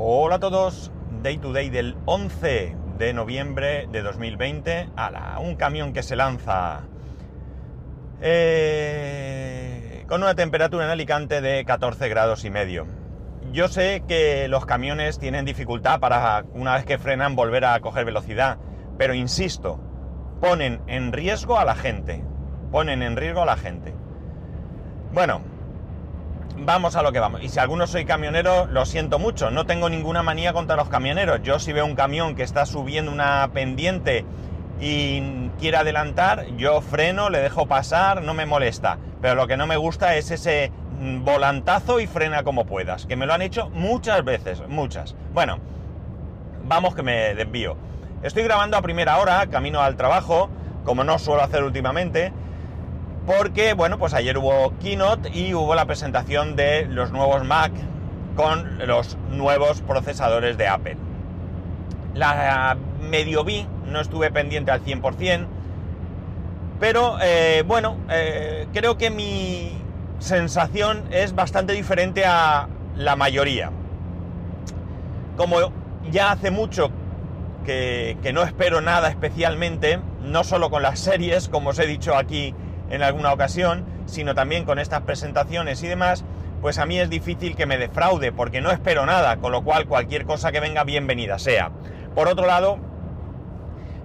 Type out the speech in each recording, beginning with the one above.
Hola a todos, Day to Day del 11 de noviembre de 2020. ¡Hala! Un camión que se lanza eh, con una temperatura en Alicante de 14 grados y medio. Yo sé que los camiones tienen dificultad para, una vez que frenan, volver a coger velocidad, pero insisto, ponen en riesgo a la gente. Ponen en riesgo a la gente. Bueno, vamos a lo que vamos. Y si alguno soy camionero, lo siento mucho, no tengo ninguna manía contra los camioneros. Yo si veo un camión que está subiendo una pendiente y quiere adelantar, yo freno, le dejo pasar, no me molesta. Pero lo que no me gusta es ese volantazo y frena como puedas, que me lo han hecho muchas veces, muchas. Bueno, vamos que me desvío. Estoy grabando a primera hora, camino al trabajo, como no suelo hacer últimamente, porque, bueno, pues ayer hubo keynote y hubo la presentación de los nuevos Mac con los nuevos procesadores de Apple. La medio vi, no estuve pendiente al 100%, pero eh, bueno, eh, creo que mi sensación es bastante diferente a la mayoría. Como ya hace mucho que, que no espero nada especialmente, no solo con las series, como os he dicho aquí en alguna ocasión, sino también con estas presentaciones y demás, pues a mí es difícil que me defraude porque no espero nada, con lo cual cualquier cosa que venga bienvenida sea. Por otro lado,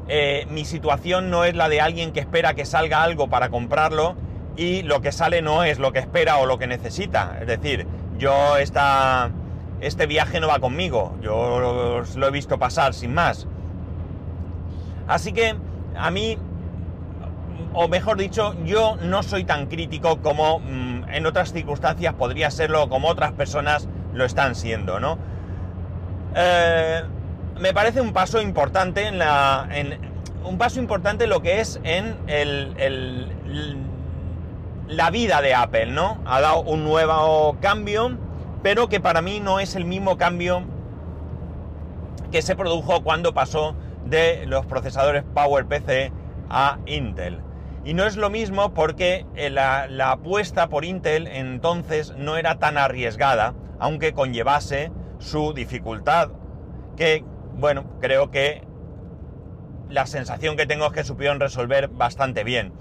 eh, mi situación no es la de alguien que espera que salga algo para comprarlo y lo que sale no es lo que espera o lo que necesita. Es decir, yo esta, este viaje no va conmigo, yo lo he visto pasar sin más. Así que a mí o mejor dicho, yo no soy tan crítico como mm, en otras circunstancias podría serlo, como otras personas lo están siendo, ¿no? Eh, me parece un paso importante en la. un paso importante lo que es en el, la vida de Apple, ¿no? Ha dado un nuevo cambio, pero que para mí no es el mismo cambio que se produjo cuando pasó de los procesadores PowerPC a Intel. Y no es lo mismo porque eh, la, apuesta por Intel entonces no era tan arriesgada, aunque conllevase su dificultad, que, bueno, creo que la sensación que tengo es que supieron resolver bastante bien.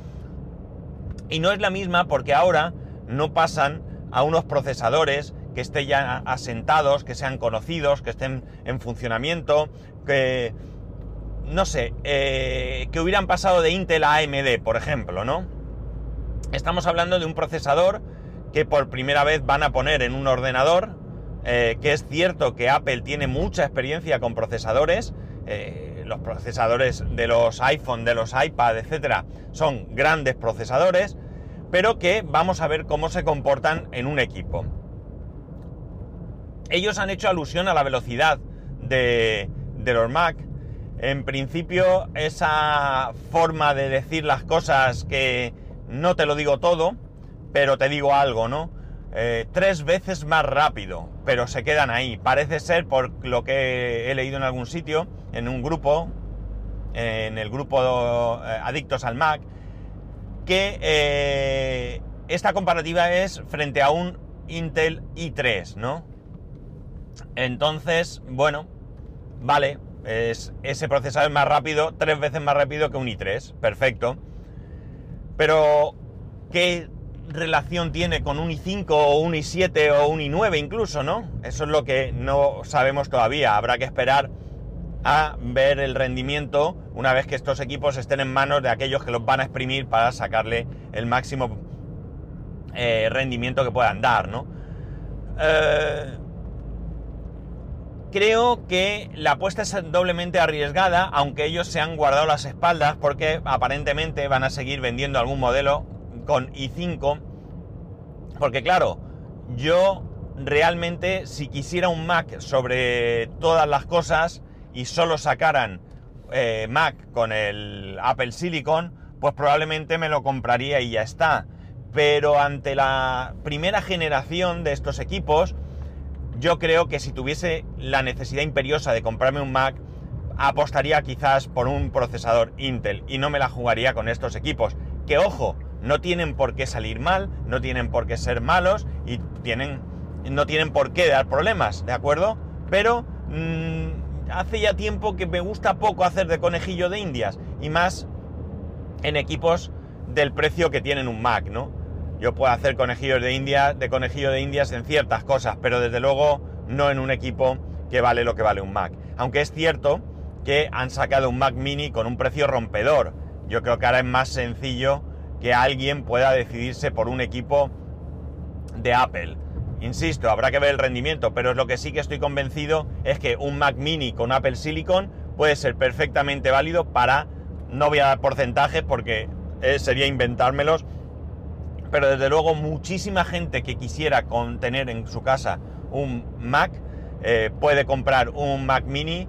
Y no es la misma porque ahora no pasan a unos procesadores que estén ya asentados, que sean conocidos, que estén en funcionamiento, que no sé, eh, que hubieran pasado de Intel a AMD, por ejemplo, ¿no? Estamos hablando de un procesador que por primera vez van a poner en un ordenador, eh, que es cierto que Apple tiene mucha experiencia con procesadores, eh, los procesadores de los iPhone, de los iPad, etcétera, son grandes procesadores, pero que vamos a ver cómo se comportan en un equipo. Ellos han hecho alusión a la velocidad de, de los Mac, en principio, esa forma de decir las cosas que no te lo digo todo, pero te digo algo, ¿no? Eh, tres veces más rápido, pero se quedan ahí. Parece ser, por lo que he leído en algún sitio, en un grupo, en el grupo eh, Adictos al Mac, que eh, esta comparativa es frente a un Intel i3, ¿no? Entonces, bueno, vale, es, ese procesador es más rápido, tres veces más rápido que un i3. Perfecto. Pero, ¿qué relación tiene con un i5 o un i7 o un i9 incluso, no? Eso es lo que no sabemos todavía. Habrá que esperar a ver el rendimiento una vez que estos equipos estén en manos de aquellos que los van a exprimir para sacarle el máximo eh, rendimiento que puedan dar, ¿no? Eh, Creo que la apuesta es doblemente arriesgada, aunque ellos se han guardado las espaldas porque aparentemente van a seguir vendiendo algún modelo con i5. Porque claro, yo realmente si quisiera un Mac sobre todas las cosas y solo sacaran eh, Mac con el Apple Silicon, pues probablemente me lo compraría y ya está. Pero ante la primera generación de estos equipos, yo creo que si tuviese la necesidad imperiosa de comprarme un Mac, apostaría quizás por un procesador Intel y no me la jugaría con estos equipos. Que ojo, no tienen por qué salir mal, no tienen por qué ser malos y tienen, no tienen por qué dar problemas, ¿de acuerdo? pero mm, hace ya tiempo que me gusta poco hacer de conejillo de indias y más en equipos del precio que tienen un Mac, ¿no? Yo puedo hacer conejillos de indias, de conejillo de indias en ciertas cosas, pero desde luego no en un equipo que vale lo que vale un Mac. Aunque es cierto que han sacado un Mac mini con un precio rompedor. Yo creo que ahora es más sencillo que alguien pueda decidirse por un equipo de Apple. Insisto, habrá que ver el rendimiento, pero lo que sí que estoy convencido es que un Mac mini con Apple Silicon puede ser perfectamente válido para, no voy a dar porcentajes porque eh, sería inventármelos, pero desde luego muchísima gente que quisiera tener en su casa un Mac eh, puede comprar un Mac mini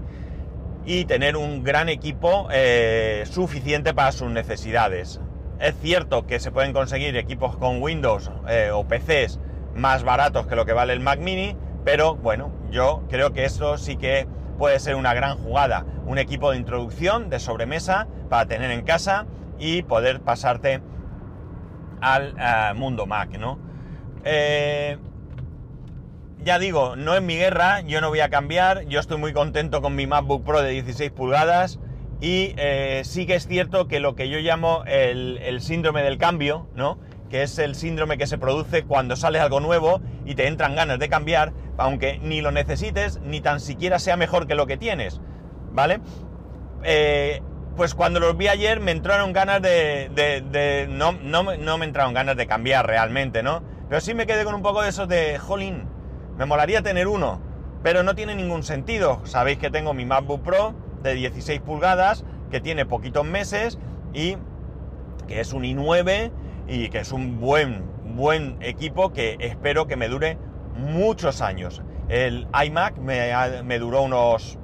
y tener un gran equipo eh, suficiente para sus necesidades. Es cierto que se pueden conseguir equipos con Windows eh, o PCs más baratos que lo que vale el Mac mini, pero bueno, yo creo que eso sí que puede ser una gran jugada. Un equipo de introducción, de sobremesa, para tener en casa y poder pasarte al eh, mundo Mac, ¿no? ya digo, no es mi guerra, yo no voy a cambiar, yo estoy muy contento con mi MacBook Pro de 16 pulgadas y eh, sí que es cierto que lo que yo llamo el, síndrome del cambio, ¿no? Que es el síndrome que se produce cuando sale algo nuevo y te entran ganas de cambiar, aunque ni lo necesites, ni tan siquiera sea mejor que lo que tienes, ¿vale? Eh, pues cuando los vi ayer me entraron ganas de... no, no, no, me entraron ganas de cambiar realmente, ¿no? Pero sí me quedé con un poco de eso de, jolín, me molaría tener uno, pero no tiene ningún sentido. Sabéis que tengo mi MacBook Pro de 16 pulgadas, que tiene poquitos meses y que es un i9 y que es un buen, buen equipo que espero que me dure muchos años. El iMac me, duró unos,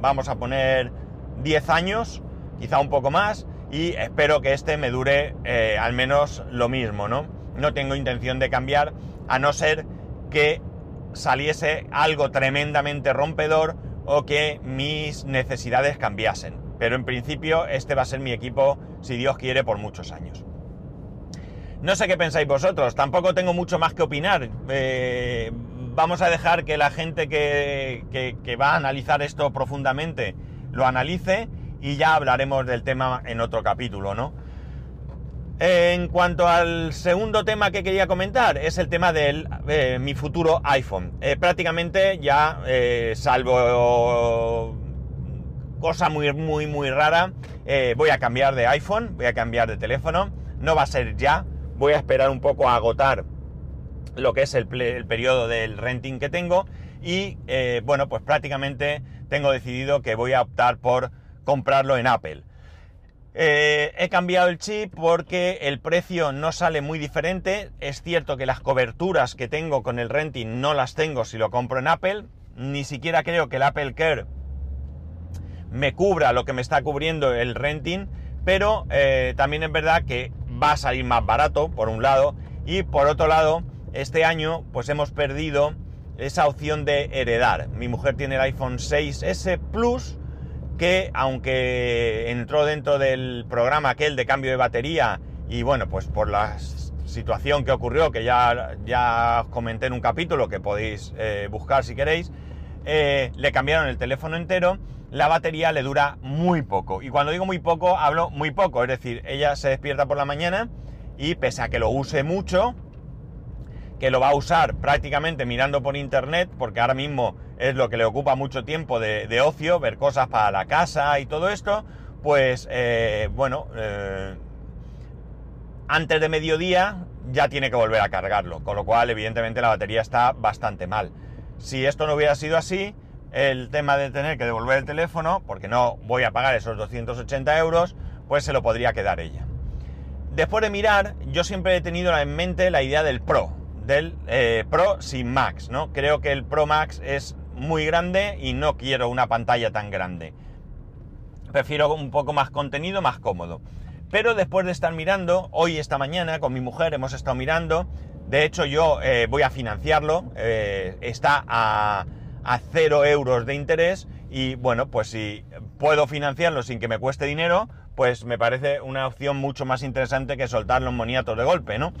vamos a poner, 10 años, quizá un poco más, y espero que este me dure eh, al menos lo mismo, ¿no? No tengo intención de cambiar, a no ser que saliese algo tremendamente rompedor o que mis necesidades cambiasen. Pero en principio este va a ser mi equipo, si Dios quiere, por muchos años. No sé qué pensáis vosotros, tampoco tengo mucho más que opinar. Eh, vamos a dejar que la gente que, que va a analizar esto profundamente lo analice y ya hablaremos del tema en otro capítulo, ¿no? En cuanto al segundo tema que quería comentar, es el tema de eh, mi futuro iPhone. Eh, prácticamente ya, eh, salvo cosa muy, muy, muy rara, voy a cambiar de iPhone, voy a cambiar de teléfono. No va a ser ya, voy a esperar un poco a agotar lo que es el, el periodo del renting que tengo. Y bueno, pues prácticamente tengo decidido que voy a optar por comprarlo en Apple. Eh, he cambiado el chip porque el precio no sale muy diferente. Es cierto que las coberturas que tengo con el renting no las tengo si lo compro en Apple. Ni siquiera creo que el Apple Care me cubra lo que me está cubriendo el renting. Pero eh, también es verdad que va a salir más barato, por un lado. Y por otro lado, este año pues hemos perdido esa opción de heredar. Mi mujer tiene el iPhone 6S Plus que aunque entró dentro del programa aquel de cambio de batería y bueno, pues por la situación que ocurrió, que ya, ya os comenté en un capítulo que podéis eh, buscar si queréis, eh, le cambiaron el teléfono entero, la batería le dura muy poco. Y cuando digo muy poco, hablo muy poco, es decir, ella se despierta por la mañana y pese a que lo use mucho, que lo va a usar prácticamente mirando por internet, porque ahora mismo es lo que le ocupa mucho tiempo de, ocio, ver cosas para la casa y todo esto, pues eh, bueno, eh, antes de mediodía ya tiene que volver a cargarlo, con lo cual evidentemente la batería está bastante mal. Si esto no hubiera sido así, el tema de tener que devolver el teléfono, porque no voy a pagar esos 280 euros, pues se lo podría quedar ella. Después de mirar, yo siempre he tenido en mente la idea del Pro, del eh, Pro sin Max, ¿no? Creo que el Pro Max es muy grande y no quiero una pantalla tan grande. Prefiero un poco más contenido, más cómodo. Pero después de estar mirando, hoy esta mañana con mi mujer hemos estado mirando, de hecho yo eh, voy a financiarlo, eh, está a, a 0 euros de interés y bueno, pues si puedo financiarlo sin que me cueste dinero, pues me parece una opción mucho más interesante que soltar los moniatos de golpe, ¿no?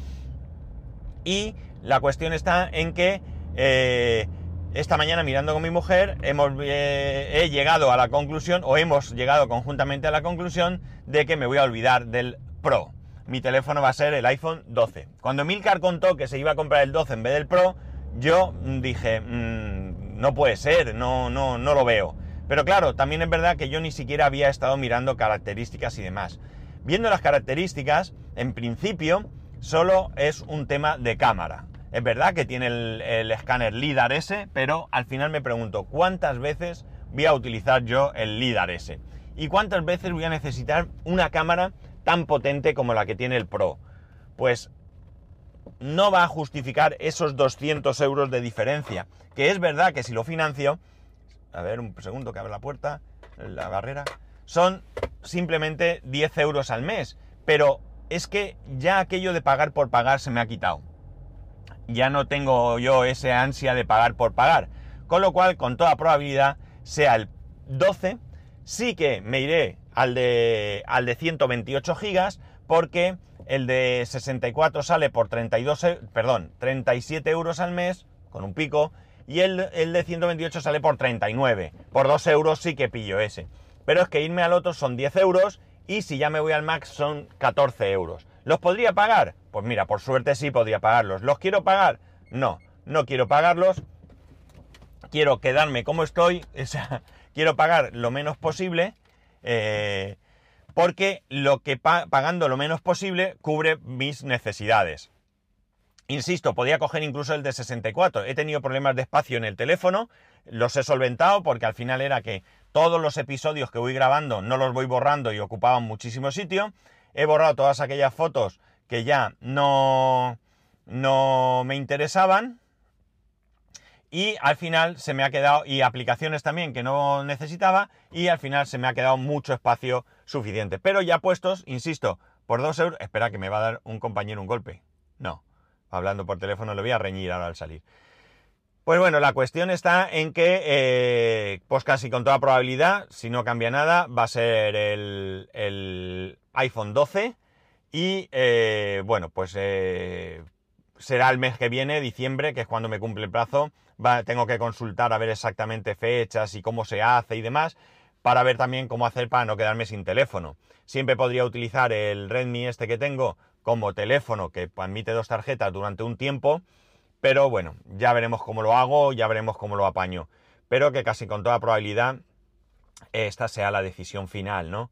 Y la cuestión está en que eh, esta mañana mirando con mi mujer hemos, eh, he llegado a la conclusión, o hemos llegado conjuntamente a la conclusión, de que me voy a olvidar del Pro. Mi teléfono va a ser el iPhone 12. Cuando Milcar contó que se iba a comprar el 12 en vez del Pro, yo dije, mmm, no puede ser, no, no, no lo veo. Pero claro, también es verdad que yo ni siquiera había estado mirando características y demás. Viendo las características, en principio, solo es un tema de cámara. Es verdad que tiene el, escáner LIDAR S, pero al final me pregunto, ¿cuántas veces voy a utilizar yo el LIDAR S? ¿Y cuántas veces voy a necesitar una cámara tan potente como la que tiene el Pro? Pues no va a justificar esos 200 euros de diferencia. Que es verdad que si lo financio, a ver un segundo que abre la puerta, la barrera, son simplemente 10 euros al mes. Pero es que ya aquello de pagar por pagar se me ha quitado ya no tengo yo ese ansia de pagar por pagar. Con lo cual, con toda probabilidad, sea el 12, sí que me iré al de, al de 128 gigas, porque el de 64 sale por 32, e, perdón, 37 euros al mes, con un pico, y el, el de 128 sale por 39. Por 2 euros sí que pillo ese. Pero es que irme al otro son 10 euros, y si ya me voy al Max son 14 euros. ¿Los podría pagar? Pues mira, por suerte sí podría pagarlos. ¿Los quiero pagar? No, no quiero pagarlos. Quiero quedarme como estoy. O sea, quiero pagar lo menos posible. Eh, porque lo que pagando lo menos posible cubre mis necesidades. Insisto, podía coger incluso el de 64. He tenido problemas de espacio en el teléfono, los he solventado porque al final era que todos los episodios que voy grabando no los voy borrando y ocupaban muchísimo sitio he borrado todas aquellas fotos que ya no, no me interesaban y al final se me ha quedado, y aplicaciones también que no necesitaba, y al final se me ha quedado mucho espacio suficiente. Pero ya puestos, insisto, por dos euros, espera que me va a dar un compañero un golpe. No, hablando por teléfono le voy a reñir ahora al salir. Pues bueno, la cuestión está en que, eh, pues casi con toda probabilidad, si no cambia nada, va a ser el, iPhone 12 y eh, bueno, pues eh, será el mes que viene, diciembre, que es cuando me cumple el plazo. Tengo que consultar a ver exactamente fechas y cómo se hace y demás, para ver también cómo hacer para no quedarme sin teléfono. Siempre podría utilizar el Redmi este que tengo como teléfono que admite dos tarjetas durante un tiempo pero bueno, ya veremos cómo lo hago, ya veremos cómo lo apaño. Pero que casi con toda probabilidad esta sea la decisión final, ¿no?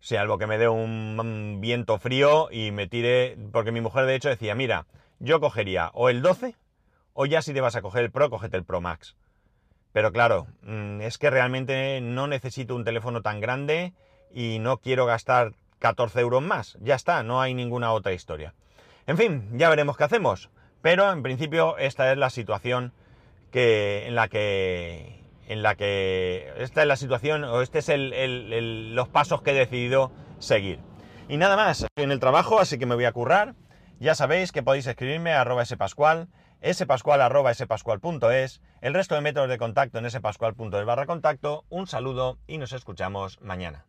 Sea algo que me dé un viento frío y me tire. Porque mi mujer de hecho decía, mira, yo cogería o el 12 o ya si te vas a coger el Pro, cógete el Pro Max. Pero claro, mm, es que realmente no necesito un teléfono tan grande y no quiero gastar 14 euros más. Ya está, no hay ninguna otra historia. En fin, ya veremos qué hacemos. Pero en principio esta es la situación que, en la que en la que esta es la situación o este es el, los pasos que he decidido seguir. Y nada más, estoy en el trabajo, así que me voy a currar. Ya sabéis que podéis escribirme a arroba spascual, spascual arroba spascual.es, el resto de métodos de contacto en spascual.es barra contacto. Un saludo y nos escuchamos mañana.